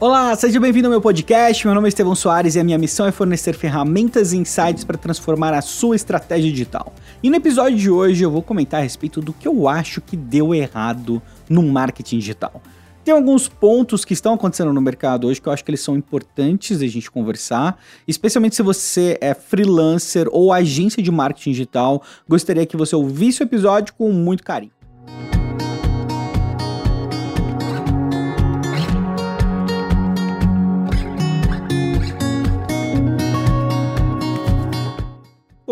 Olá, seja bem-vindo ao meu podcast. Meu nome é Estevão Soares e a minha missão é fornecer ferramentas e insights para transformar a sua estratégia digital. E no episódio de hoje eu vou comentar a respeito do que eu acho que deu errado no marketing digital. Tem alguns pontos que estão acontecendo no mercado hoje que eu acho que eles são importantes a gente conversar, especialmente se você é freelancer ou agência de marketing digital. Gostaria que você ouvisse o episódio com muito carinho.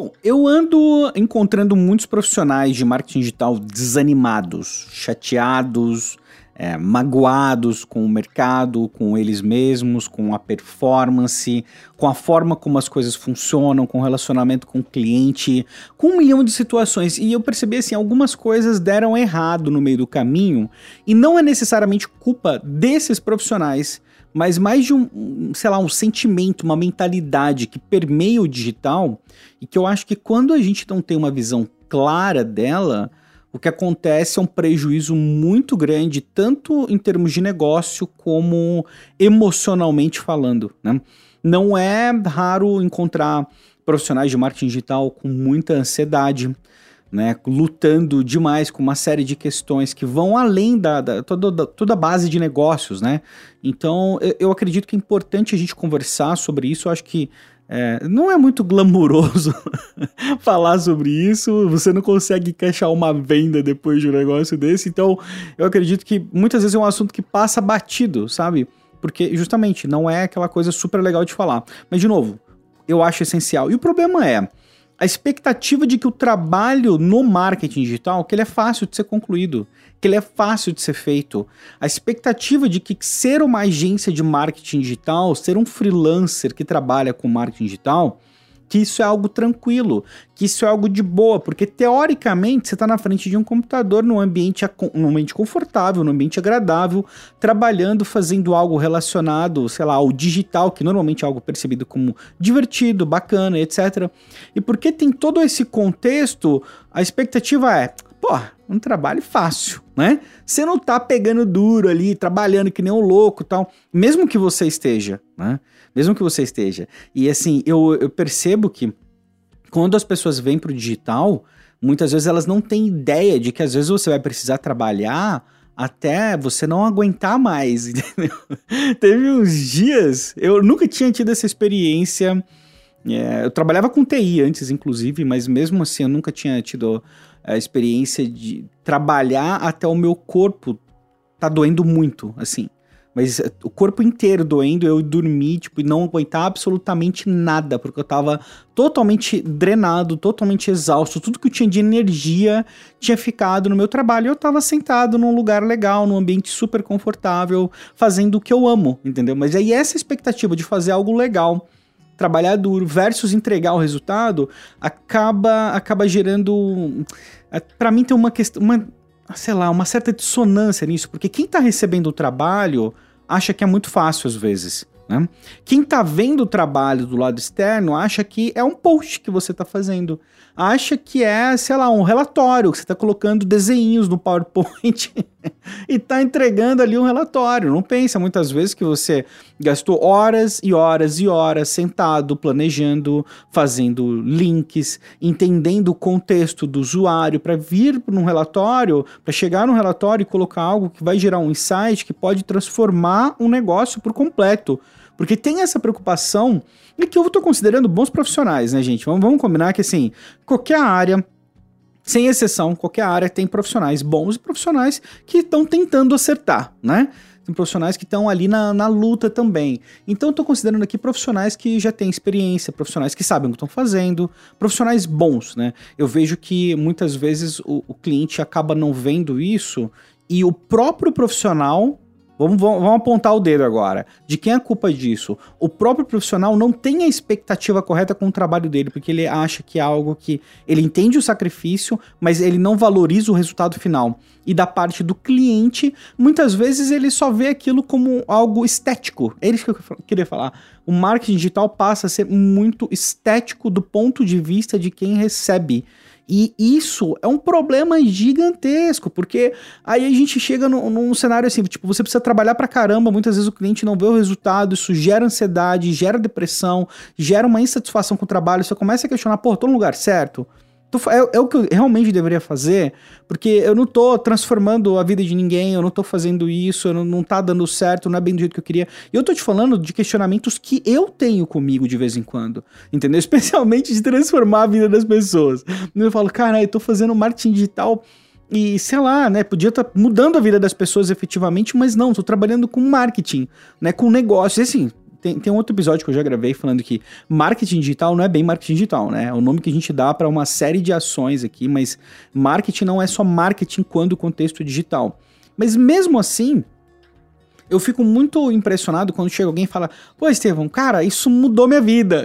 Bom, eu ando encontrando muitos profissionais de marketing digital desanimados, chateados, é, magoados com o mercado, com eles mesmos, com a performance, com a forma como as coisas funcionam, com o relacionamento com o cliente, com um milhão de situações. E eu percebi assim, algumas coisas deram errado no meio do caminho, e não é necessariamente culpa desses profissionais mas mais de um, sei lá, um sentimento, uma mentalidade que permeia o digital e que eu acho que quando a gente não tem uma visão clara dela, o que acontece é um prejuízo muito grande, tanto em termos de negócio como emocionalmente falando. Né? Não é raro encontrar profissionais de marketing digital com muita ansiedade, né, lutando demais com uma série de questões que vão além da, da toda, toda a base de negócios, né? Então, eu, acredito que é importante a gente conversar sobre isso. Eu acho que é, não é muito glamuroso falar sobre isso, você não consegue encaixar uma venda depois de um negócio desse, então eu acredito que muitas vezes é um assunto que passa batido, sabe? Porque justamente não é aquela coisa super legal de falar. Mas, de novo, eu acho essencial. E o problema é, a expectativa de que o trabalho no marketing digital, que ele é fácil de ser concluído, que ele é fácil de ser feito. A expectativa de que ser uma agência de marketing digital, ser um freelancer que trabalha com marketing digital, que isso é algo tranquilo, que isso é algo de boa, porque teoricamente você está na frente de um computador num ambiente, num ambiente confortável, num ambiente agradável, trabalhando, fazendo algo relacionado, sei lá, ao digital, que normalmente é algo percebido como divertido, bacana, etc. E porque tem todo esse contexto, a expectativa é, pô, um trabalho fácil, né? Você não tá pegando duro ali, trabalhando que nem um louco tal, mesmo que você esteja, né? Mesmo que você esteja. E assim, eu, eu percebo que quando as pessoas vêm pro digital, muitas vezes elas não têm ideia de que às vezes você vai precisar trabalhar até você não aguentar mais, entendeu? Teve uns dias, eu nunca tinha tido essa experiência. É, eu trabalhava com TI antes, inclusive, mas mesmo assim eu nunca tinha tido a experiência de trabalhar até o meu corpo tá doendo muito, assim. Mas eh, o corpo inteiro doendo, eu dormi, tipo, e não aguentar absolutamente nada, porque eu tava totalmente drenado, totalmente exausto, tudo que eu tinha de energia tinha ficado no meu trabalho. Eu tava sentado num lugar legal, num ambiente super confortável, fazendo o que eu amo, entendeu? Mas aí essa expectativa de fazer algo legal, trabalhar duro versus entregar o resultado, acaba acaba gerando eh, para mim tem uma questão, uma sei lá, uma certa dissonância nisso, porque quem tá recebendo o trabalho acha que é muito fácil às vezes. Né? Quem está vendo o trabalho do lado externo acha que é um post que você está fazendo, acha que é, sei lá, um relatório, que você está colocando desenhos no PowerPoint e está entregando ali um relatório. Não pensa muitas vezes que você gastou horas e horas e horas sentado, planejando, fazendo links, entendendo o contexto do usuário para vir para um relatório, para chegar num relatório e colocar algo que vai gerar um insight que pode transformar um negócio por completo. Porque tem essa preocupação e que eu estou considerando bons profissionais, né, gente? Vamos, vamos combinar que, assim, qualquer área, sem exceção, qualquer área tem profissionais bons e profissionais que estão tentando acertar, né? Tem profissionais que estão ali na, na luta também. Então, estou considerando aqui profissionais que já têm experiência, profissionais que sabem o que estão fazendo, profissionais bons, né? Eu vejo que muitas vezes o, o cliente acaba não vendo isso e o próprio profissional Vamos, vamos, vamos, apontar o dedo agora. De quem é a culpa disso? O próprio profissional não tem a expectativa correta com o trabalho dele, porque ele acha que é algo que. Ele entende o sacrifício, mas ele não valoriza o resultado final. E da parte do cliente, muitas vezes ele só vê aquilo como algo estético. É isso que eu queria falar. O marketing digital passa a ser muito estético do ponto de vista de quem recebe. E isso é um problema gigantesco, porque aí a gente chega no, num cenário assim, tipo, você precisa trabalhar pra caramba, muitas vezes o cliente não vê o resultado, isso gera ansiedade, gera depressão, gera uma insatisfação com o trabalho, você começa a questionar, pô, tô no lugar certo? É, é, o que eu realmente deveria fazer, porque eu não tô transformando a vida de ninguém, eu não tô fazendo isso, não, não tá dando certo, não é bem do jeito que eu queria. E eu tô te falando de questionamentos que eu tenho comigo de vez em quando, entendeu? Especialmente de transformar a vida das pessoas. Eu falo, cara, eu tô fazendo marketing digital e, sei lá, né, podia estar tá mudando a vida das pessoas efetivamente, mas não, tô trabalhando com marketing, né, com negócio. E assim, tem, tem um outro episódio que eu já gravei falando que marketing digital não é bem marketing digital, né? É o nome que a gente dá para uma série de ações aqui, mas marketing não é só marketing quando contexto digital. Mas mesmo assim, eu fico muito impressionado quando chega alguém e fala: Pô, Estevão, cara, isso mudou minha vida.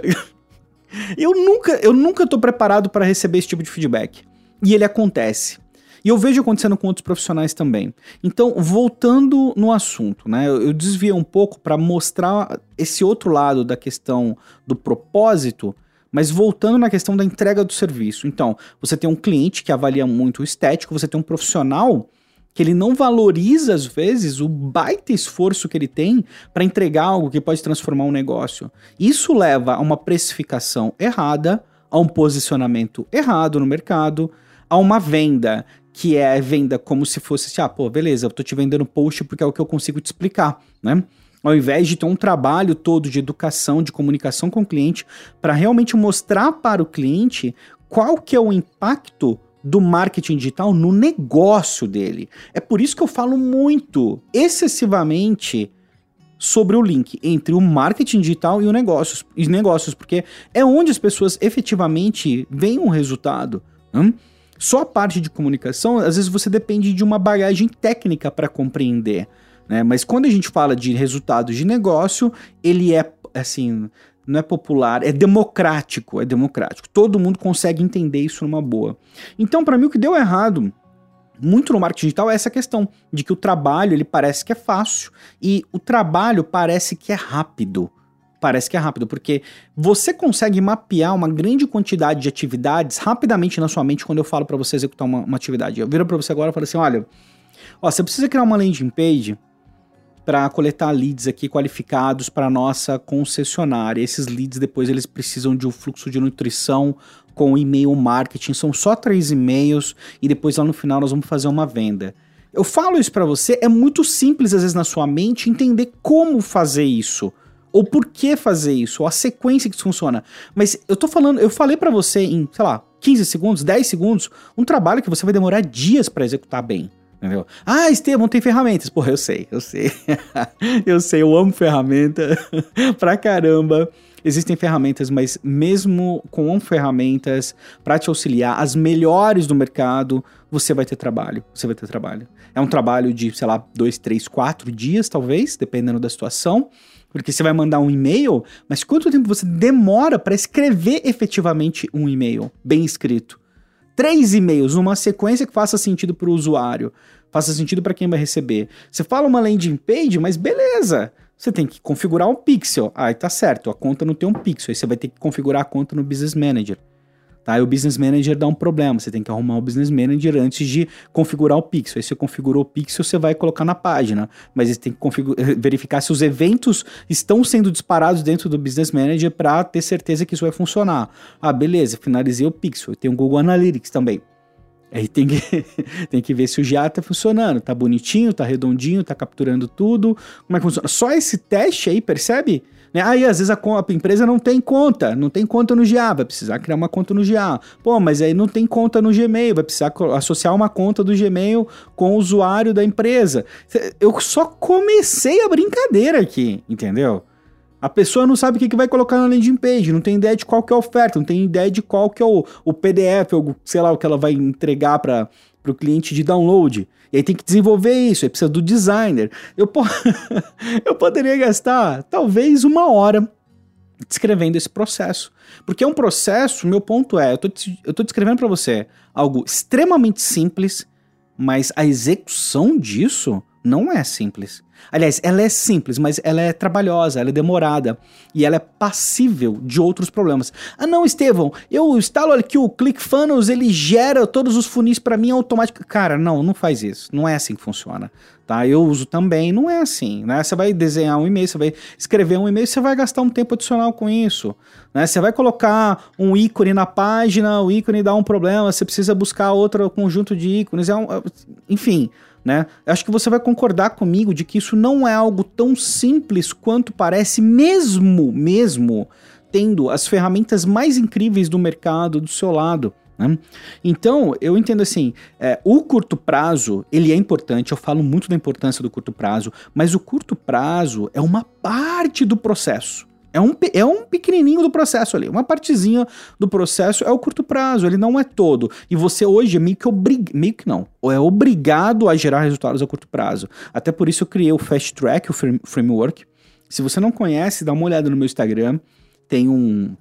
eu nunca, eu nunca tô preparado para receber esse tipo de feedback. E ele acontece. E eu vejo acontecendo com outros profissionais também. Então, voltando no assunto, né? Eu, eu desviei um pouco para mostrar esse outro lado da questão do propósito, mas voltando na questão da entrega do serviço. Então, você tem um cliente que avalia muito o estético, você tem um profissional que ele não valoriza às vezes o baita esforço que ele tem para entregar algo que pode transformar um negócio. Isso leva a uma precificação errada, a um posicionamento errado no mercado, a uma venda que é venda como se fosse assim, ah, pô, beleza, eu tô te vendendo post porque é o que eu consigo te explicar, né? Ao invés de ter um trabalho todo de educação, de comunicação com o cliente, para realmente mostrar para o cliente qual que é o impacto do marketing digital no negócio dele. É por isso que eu falo muito, excessivamente, sobre o link entre o marketing digital e o negócios, os negócios, porque é onde as pessoas efetivamente veem um resultado. Hum? Só a parte de comunicação, às vezes você depende de uma bagagem técnica para compreender. Né? Mas quando a gente fala de resultados de negócio, ele é assim, não é popular, é democrático, é democrático. Todo mundo consegue entender isso numa boa. Então, para mim, o que deu errado muito no marketing digital é essa questão de que o trabalho ele parece que é fácil e o trabalho parece que é rápido parece que é rápido, porque você consegue mapear uma grande quantidade de atividades rapidamente na sua mente quando eu falo para você executar uma, uma, atividade. Eu viro para você agora e falo assim: olha, ó, você precisa criar uma landing page para coletar leads aqui qualificados para nossa concessionária. Esses leads depois eles precisam de um fluxo de nutrição com e-mail marketing. São só três e-mails e depois lá no final nós vamos fazer uma venda. Eu falo isso para você, é muito simples às vezes na sua mente entender como fazer isso ou por que fazer isso, ou a sequência que isso funciona. Mas eu tô falando, eu falei para você em, sei lá, 15 segundos, 10 segundos, um trabalho que você vai demorar dias para executar bem. Entendeu? Ah, Estevam, tem ferramentas. Porra, eu sei, eu sei. eu sei, eu amo ferramenta pra caramba. Existem ferramentas, mas mesmo com ferramentas para te auxiliar, as melhores do mercado, você vai ter trabalho. Você vai ter trabalho. É um trabalho de, sei lá, dois, três, quatro dias, talvez, dependendo da situação. Porque você vai mandar um e-mail, mas quanto tempo você demora para escrever efetivamente um e-mail bem escrito? Três e-mails numa sequência que faça sentido para o usuário, faça sentido para quem vai receber. Você fala uma landing page, mas beleza. Você tem que configurar um pixel. Aí tá certo, a conta não tem um pixel. Aí você vai ter que configurar a conta no Business Manager. Tá? E o Business Manager dá um problema. Você tem que arrumar o Business Manager antes de configurar o pixel. Aí você configurou o pixel, você vai colocar na página. Mas você tem que verificar se os eventos estão sendo disparados dentro do Business Manager para ter certeza que isso vai funcionar. Ah, beleza, finalizei o pixel. Tem o Google Analytics também. Aí tem que, tem que ver se o GA tá funcionando. Tá bonitinho, tá redondinho, tá capturando tudo. Como é que funciona? Só esse teste aí, percebe? Né? Aí às vezes a, a, empresa não tem conta, não tem conta no GA, vai precisar criar uma conta no GA. Pô, mas aí não tem conta no Gmail, vai precisar associar uma conta do Gmail com o usuário da empresa. Eu só comecei a brincadeira aqui, entendeu? A pessoa não sabe o que, vai colocar na landing page, não tem ideia de qual que é a oferta, não tem ideia de qual que é o, o PDF, ou sei lá, o que ela vai entregar para o cliente de download. E aí tem que desenvolver isso, aí precisa do designer. Eu, po eu poderia gastar talvez uma hora descrevendo esse processo. Porque é um processo, meu ponto é, eu tô, eu tô descrevendo para você algo extremamente simples, mas a execução disso Não é simples. Aliás, ela é simples, mas ela é trabalhosa, ela é demorada e ela é passível de outros problemas. Ah, não, Estevão, eu instalo aqui o ClickFunnels, ele gera todos os funis para mim automático. Cara, não, não faz isso. Não é assim que funciona. Tá? Eu uso também, não é assim, né? Você vai desenhar um e-mail, você vai escrever um e-mail, você vai gastar um tempo adicional com isso, né? Você vai colocar um ícone na página, o ícone dá um problema, você precisa buscar outro conjunto de ícones, é um, enfim, né? Acho que você vai concordar comigo de que isso não é algo tão simples quanto parece, mesmo, mesmo tendo as ferramentas mais incríveis do mercado do seu lado. Né? Então, eu entendo assim, é, o curto prazo, ele é importante, eu falo muito da importância do curto prazo, mas o curto prazo é uma parte do processo. É um, é um pequenininho do processo ali. Uma partezinha do processo é o curto prazo, ele não é todo. E você hoje é meio que obrigado, meio que não, é obrigado a gerar resultados a curto prazo. Até por isso eu criei o Fast Track, o framework. Se você não conhece, dá uma olhada no meu Instagram. Tem um,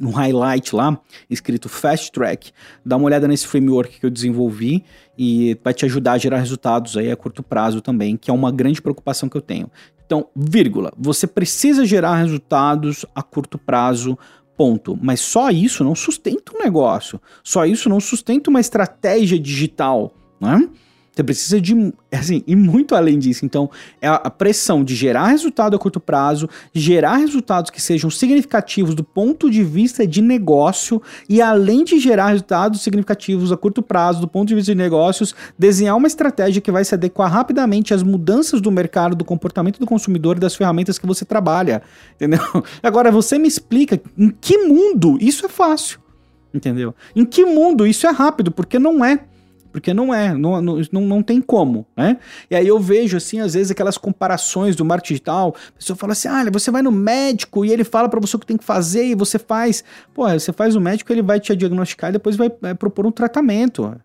um highlight lá, escrito Fast Track. Dá uma olhada nesse framework que eu desenvolvi e vai te ajudar a gerar resultados aí a curto prazo também, que é uma grande preocupação que eu tenho. Então, vírgula, você precisa gerar resultados a curto prazo, ponto. Mas só isso não sustenta um negócio. Só isso não sustenta uma estratégia digital, né? Você precisa de, assim, e muito além disso. Então, é a pressão de gerar resultado a curto prazo, gerar resultados que sejam significativos do ponto de vista de negócio, e além de gerar resultados significativos a curto prazo do ponto de vista de negócios, desenhar uma estratégia que vai se adequar rapidamente às mudanças do mercado, do comportamento do consumidor e das ferramentas que você trabalha. Entendeu? Agora, você me explica em que mundo isso é fácil. Entendeu? Em que mundo isso é rápido? Porque não é porque não é, não, não, não tem como, né? E aí eu vejo, assim, às vezes aquelas comparações do marketing digital, a pessoa fala assim, ah, você vai no médico e ele fala para você o que tem que fazer e você faz. Pô, você faz o médico, ele vai te diagnosticar e depois vai é, propor um tratamento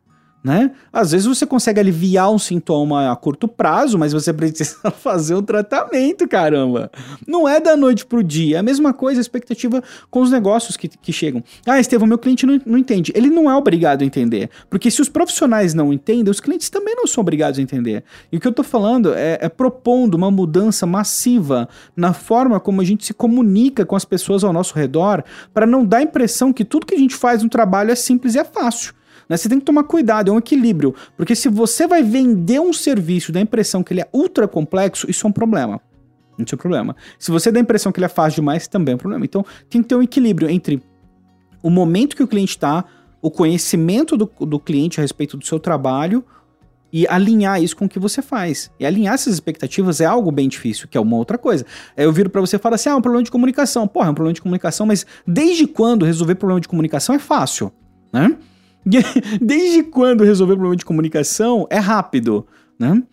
né? Às vezes você consegue aliviar um sintoma a curto prazo, mas você precisa fazer um tratamento, caramba. Não é da noite pro dia. É a mesma coisa, a expectativa com os negócios que, que chegam. Ah, Estevam, meu cliente não, não entende. Ele não é obrigado a entender. Porque se os profissionais não entendem, os clientes também não são obrigados a entender. E o que eu tô falando é, é propondo uma mudança massiva na forma como a gente se comunica com as pessoas ao nosso redor, para não dar a impressão que tudo que a gente faz no trabalho é simples e é fácil. Né? Você tem que tomar cuidado, é um equilíbrio. Porque se você vai vender um serviço da impressão que ele é ultra complexo, isso é um problema. Isso é um problema. Se você dá a impressão que ele é fácil demais, também é um problema. Então tem que ter um equilíbrio entre o momento que o cliente está, o conhecimento do, do cliente a respeito do seu trabalho e alinhar isso com o que você faz. E alinhar essas expectativas é algo bem difícil, que é uma outra coisa. Eu viro para você e falo assim: ah, é um problema de comunicação. Porra, é um problema de comunicação, mas desde quando resolver problema de comunicação é fácil, né? Desde quando resolver problema de comunicação é rápido, né?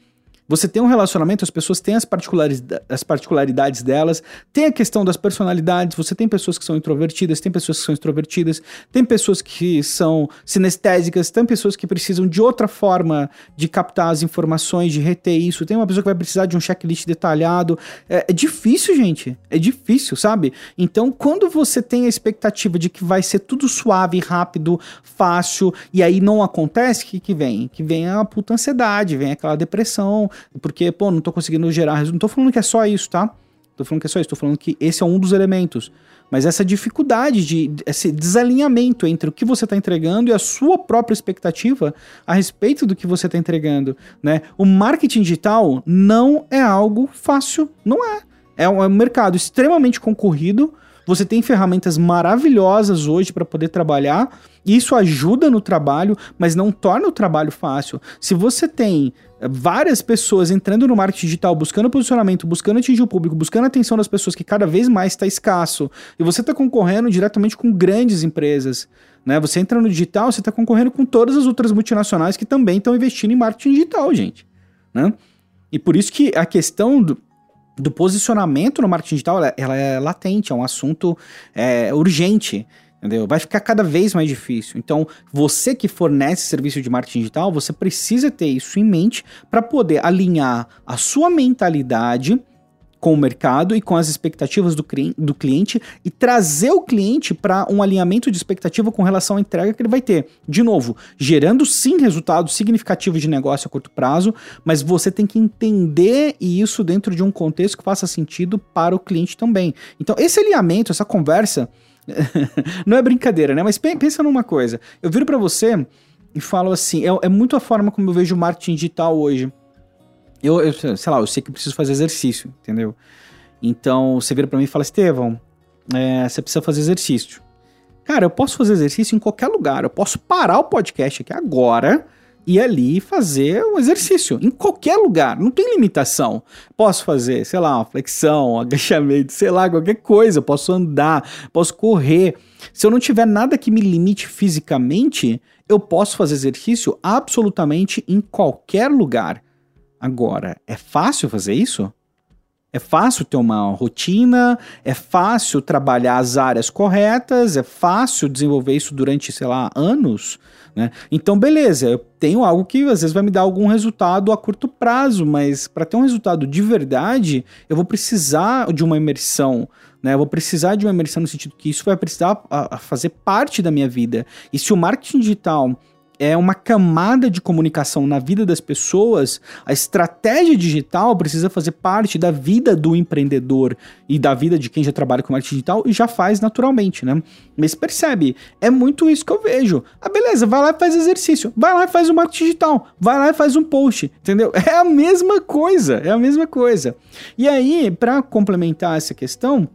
Você tem um relacionamento, as pessoas têm as particularidades, as particularidades delas, tem a questão das personalidades, você tem pessoas que são introvertidas, tem pessoas que são extrovertidas, tem pessoas que são sinestésicas, tem pessoas que precisam de outra forma de captar as informações, de reter isso, tem uma pessoa que vai precisar de um checklist detalhado. É, é difícil, gente, é difícil, sabe? Então, quando você tem a expectativa de que vai ser tudo suave, rápido, fácil, e aí não acontece, o que, que vem? Que vem a puta ansiedade, vem aquela depressão, porque, pô, não tô conseguindo gerar resultado. Não tô falando que é só isso, tá? Tô falando que é só isso, tô falando que esse é um dos elementos. Mas essa dificuldade de esse desalinhamento entre o que você está entregando e a sua própria expectativa a respeito do que você está entregando, né? O marketing digital não é algo fácil, não é. É um, é um mercado extremamente concorrido. Você tem ferramentas maravilhosas hoje para poder trabalhar. Isso ajuda no trabalho, mas não torna o trabalho fácil. Se você tem várias pessoas entrando no marketing digital, buscando posicionamento, buscando atingir o público, buscando a atenção das pessoas que cada vez mais está escasso, e você está concorrendo diretamente com grandes empresas. Né? Você entra no digital, você está concorrendo com todas as outras multinacionais que também estão investindo em marketing digital, gente. Né? E por isso que a questão do, do posicionamento no marketing digital ela, ela é latente, é um assunto é, urgente entendeu? Vai ficar cada vez mais difícil. Então, você que fornece serviço de marketing digital, você precisa ter isso em mente para poder alinhar a sua mentalidade com o mercado e com as expectativas do, do cliente e trazer o cliente para um alinhamento de expectativa com relação à entrega que ele vai ter. De novo, gerando sim resultados significativos de negócio a curto prazo, mas você tem que entender isso dentro de um contexto que faça sentido para o cliente também. Então, esse alinhamento, essa conversa, não é brincadeira, né? Mas pensa numa coisa. Eu viro para você e falo assim: é, é muito a forma como eu vejo o marketing digital hoje. Eu, eu, sei lá, eu sei que preciso fazer exercício, entendeu? Então você vira para mim e fala: Estevão, é, você precisa fazer exercício. Cara, eu posso fazer exercício em qualquer lugar. Eu posso parar o podcast aqui agora ir ali fazer um exercício em qualquer lugar, não tem limitação. Posso fazer, sei lá, uma flexão, um agachamento, sei lá, qualquer coisa, posso andar, posso correr. Se eu não tiver nada que me limite fisicamente, eu posso fazer exercício absolutamente em qualquer lugar. Agora, é fácil fazer isso? É fácil ter uma rotina, é fácil trabalhar as áreas corretas, é fácil desenvolver isso durante, sei lá, anos. Né? Então, beleza, eu tenho algo que às vezes vai me dar algum resultado a curto prazo, mas para ter um resultado de verdade, eu vou precisar de uma imersão. Né? Eu vou precisar de uma imersão no sentido que isso vai precisar a, a fazer parte da minha vida. E se o marketing digital é uma camada de comunicação na vida das pessoas, a estratégia digital precisa fazer parte da vida do empreendedor e da vida de quem já trabalha com marketing digital e já faz naturalmente, né? Mas percebe, é muito isso que eu vejo. Ah, beleza, vai lá e faz exercício, vai lá e faz o marketing digital, vai lá e faz um post, entendeu? É a mesma coisa, é a mesma coisa. E aí, para complementar essa questão,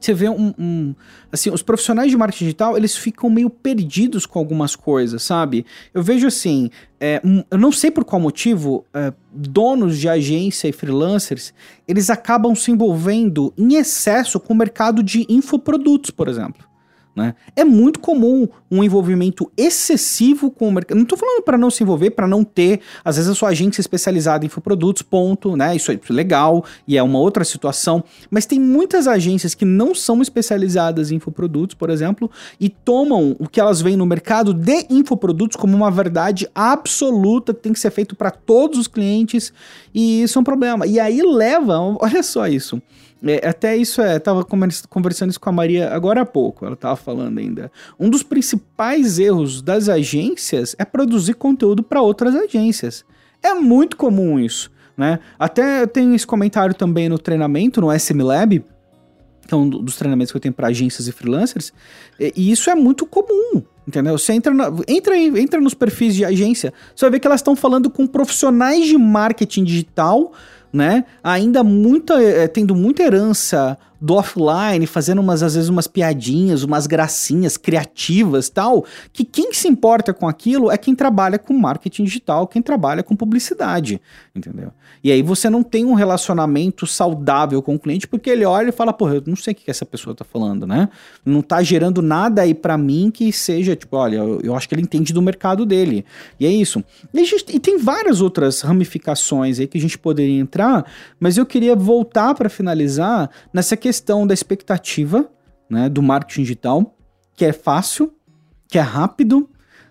você vê um, um, Assim, os profissionais de marketing digital, eles ficam meio perdidos com algumas coisas, sabe? Eu vejo assim. É, um, eu não sei por qual motivo, é, donos de agência e freelancers, eles acabam se envolvendo em excesso com o mercado de infoprodutos, por exemplo. Né? É muito comum um envolvimento excessivo com o mercado. Não estou falando para não se envolver, para não ter, às vezes, a sua agência especializada em infoprodutos, ponto, né? Isso é legal e é uma outra situação. Mas tem muitas agências que não são especializadas em infoprodutos, por exemplo, e tomam o que elas veem no mercado de infoprodutos como uma verdade absoluta que tem que ser feito para todos os clientes, e isso é um problema. E aí leva, olha só isso. É, até isso é, tava conversando isso com a Maria agora há pouco, ela tava falando ainda. Um dos principais erros das agências é produzir conteúdo para outras agências. É muito comum isso, né? Até tem esse comentário também no treinamento, no SM Lab, que é um dos treinamentos que eu tenho para agências e freelancers, e isso é muito comum, entendeu? Você entra, na, entra, entra nos perfis de agência, você vai ver que elas estão falando com profissionais de marketing digital né? Ainda muita, é, tendo muita herança do offline, fazendo umas, às vezes, umas piadinhas, umas gracinhas criativas tal, que quem se importa com aquilo é quem trabalha com marketing digital, quem trabalha com publicidade, entendeu? E aí você não tem um relacionamento saudável com o cliente, porque ele olha e fala, porra, eu não sei o que essa pessoa tá falando, né? Não tá gerando nada aí para mim que seja, tipo, olha, eu, eu, acho que ele entende do mercado dele. E é isso. E, gente, e tem várias outras ramificações aí que a gente poderia entrar, mas eu queria voltar para finalizar nessa questão da expectativa né, do marketing digital, que é fácil, que é rápido,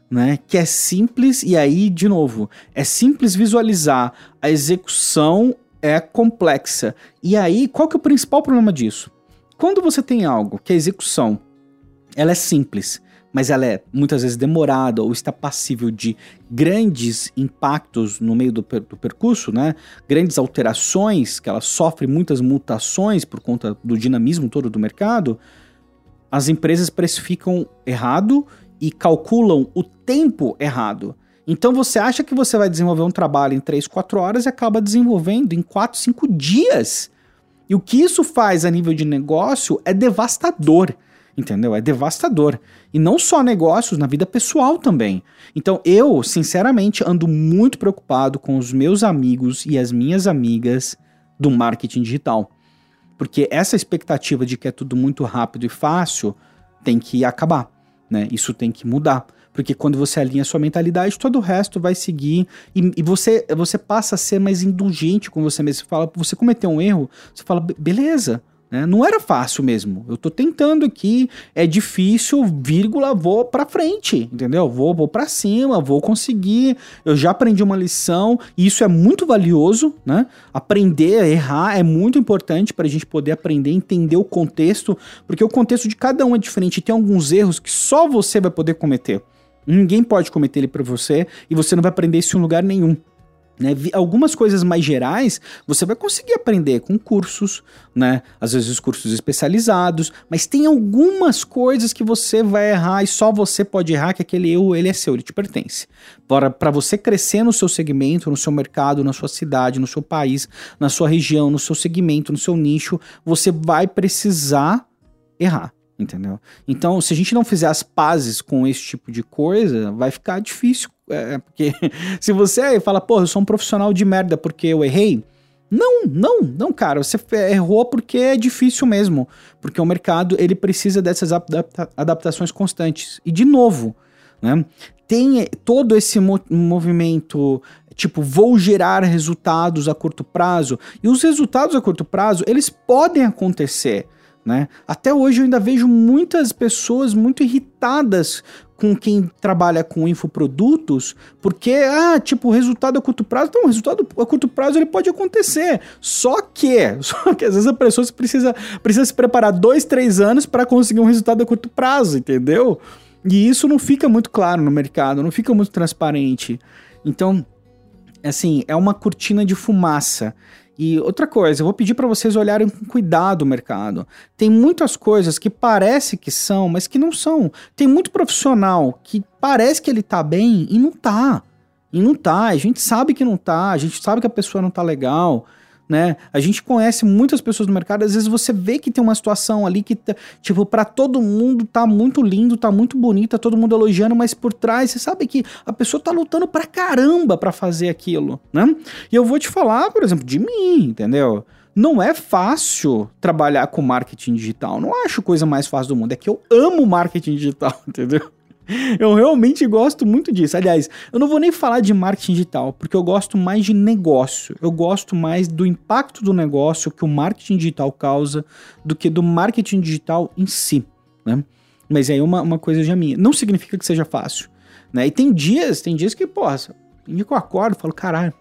né, que é simples, e aí, de novo, é simples visualizar, a execução é complexa. E aí, qual que é o principal problema disso? Quando você tem algo que a execução ela é simples, mas ela é muitas vezes demorada ou está passível de grandes impactos no meio do, per do percurso, né? Grandes alterações, que ela sofre muitas mutações por conta do dinamismo todo do mercado, as empresas precificam errado e calculam o tempo errado. Então você acha que você vai desenvolver um trabalho em 3, 4 horas e acaba desenvolvendo em 4, 5 dias. E o que isso faz a nível de negócio é devastador entendeu? É devastador. E não só negócios, na vida pessoal também. Então eu, sinceramente, ando muito preocupado com os meus amigos e as minhas amigas do marketing digital. Porque essa expectativa de que é tudo muito rápido e fácil tem que acabar, né? Isso tem que mudar. Porque quando você alinha sua mentalidade, todo o resto vai seguir e, e você, você passa a ser mais indulgente com você mesmo. Você fala, você cometeu um erro, você fala, beleza, Né? Não era fácil mesmo. Eu tô tentando aqui, é difícil, vírgula, vou para frente, entendeu? Vou, vou para cima, vou conseguir. Eu já aprendi uma lição e isso é muito valioso, né? Aprender, errar é muito importante para a gente poder aprender, entender o contexto, porque o contexto de cada um é diferente. Tem alguns erros que só você vai poder cometer. Ninguém pode cometer ele para você e você não vai aprender isso em lugar nenhum. Né? Algumas coisas mais gerais você vai conseguir aprender com cursos, né? Às vezes cursos especializados, mas tem algumas coisas que você vai errar e só você pode errar, que aquele erro ele é seu, ele te pertence. Para você crescer no seu segmento, no seu mercado, na sua cidade, no seu país, na sua região, no seu segmento, no seu nicho, você vai precisar errar entendeu? Então, se a gente não fizer as pazes com esse tipo de coisa, vai ficar difícil é, porque se você fala, pô, eu sou um profissional de merda porque eu errei. Não, não, não, cara. Você errou porque é difícil mesmo. Porque o mercado ele precisa dessas adapta adaptações constantes. E de novo, né? Tem todo esse mo movimento tipo, vou gerar resultados a curto prazo. E os resultados a curto prazo, eles podem acontecer. Né? Até hoje eu ainda vejo muitas pessoas muito irritadas com quem trabalha com infoprodutos, porque, ah, tipo, o resultado a curto prazo, então o resultado a curto prazo ele pode acontecer, só que, só que às vezes a pessoa precisa, precisa se preparar dois, três anos para conseguir um resultado a curto prazo, entendeu? E isso não fica muito claro no mercado, não fica muito transparente. Então, assim, é uma cortina de fumaça. E outra coisa, eu vou pedir para vocês olharem com cuidado o mercado. Tem muitas coisas que parece que são, mas que não são. Tem muito profissional que parece que ele tá bem e não tá. E não tá. A gente sabe que não tá, a gente sabe que a pessoa não tá legal né? A gente conhece muitas pessoas no mercado, às vezes você vê que tem uma situação ali que, tá, tipo, para todo mundo tá muito lindo, tá muito bonita, todo mundo elogiando, mas por trás você sabe que a pessoa tá lutando pra caramba para fazer aquilo, né? E eu vou te falar, por exemplo, de mim, entendeu? Não é fácil trabalhar com marketing digital. Não acho coisa mais fácil do mundo. É que eu amo marketing digital, entendeu? Eu realmente gosto muito disso. Aliás, eu não vou nem falar de marketing digital, porque eu gosto mais de negócio. Eu gosto mais do impacto do negócio que o marketing digital causa do que do marketing digital em si, né? Mas aí é uma, uma coisa já minha. Não significa que seja fácil, né? E tem dias, tem dias que, porra, tem dia que eu acordo e falo, caralho,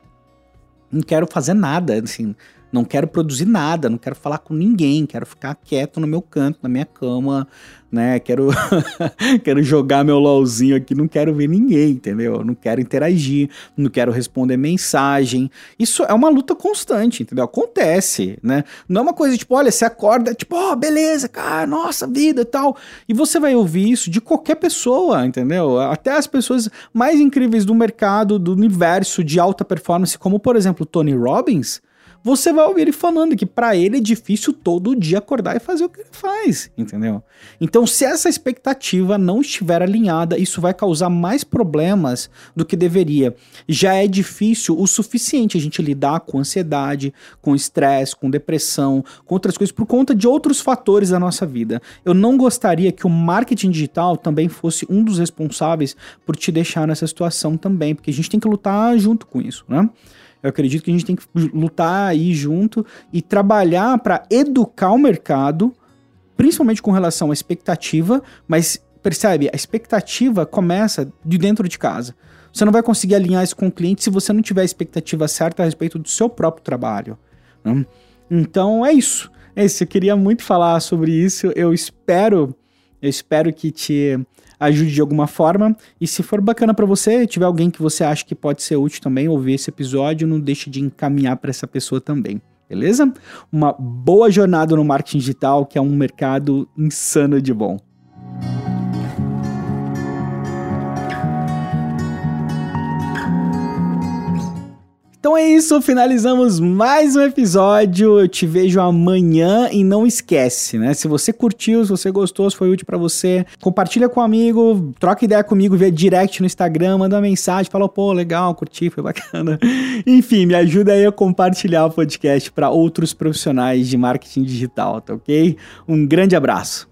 não quero fazer nada, assim, não quero produzir nada, não quero falar com ninguém, quero ficar quieto no meu canto, na minha cama, né? Quero, quero jogar meu LOLzinho aqui, não quero ver ninguém, entendeu? Não quero interagir, não quero responder mensagem. Isso é uma luta constante, entendeu? Acontece, né? Não é uma coisa tipo, olha, você acorda, tipo, ó, oh, beleza, cara, nossa vida e tal. E você vai ouvir isso de qualquer pessoa, entendeu? Até as pessoas mais incríveis do mercado, do universo de alta performance, como por exemplo Tony Robbins você vai ouvir ele falando que para ele é difícil todo dia acordar e fazer o que ele faz, entendeu? Então, se essa expectativa não estiver alinhada, isso vai causar mais problemas do que deveria. Já é difícil o suficiente a gente lidar com ansiedade, com estresse, com depressão, com outras coisas por conta de outros fatores da nossa vida. Eu não gostaria que o marketing digital também fosse um dos responsáveis por te deixar nessa situação também, porque a gente tem que lutar junto com isso, né? Eu acredito que a gente tem que lutar aí junto e trabalhar para educar o mercado, principalmente com relação à expectativa, mas percebe, a expectativa começa de dentro de casa. Você não vai conseguir alinhar isso com o cliente se você não tiver a expectativa certa a respeito do seu próprio trabalho. Né? Então é isso. É isso. Eu queria muito falar sobre isso. Eu espero, eu espero que te ajude de alguma forma. E se for bacana para você, tiver alguém que você acha que pode ser útil também ouvir esse episódio, não deixe de encaminhar para essa pessoa também. Beleza? Uma boa jornada no marketing digital, que é um mercado insano de bom. Então é isso, finalizamos mais um episódio. Eu te vejo amanhã e não esquece, né? Se você curtiu, se você gostou, se foi útil para você, compartilha com um amigo, troca ideia comigo via direct no Instagram, manda uma mensagem, fala, pô, legal, curti, foi bacana. Enfim, me ajuda aí a compartilhar o podcast para outros profissionais de marketing digital, tá ok? Um grande abraço.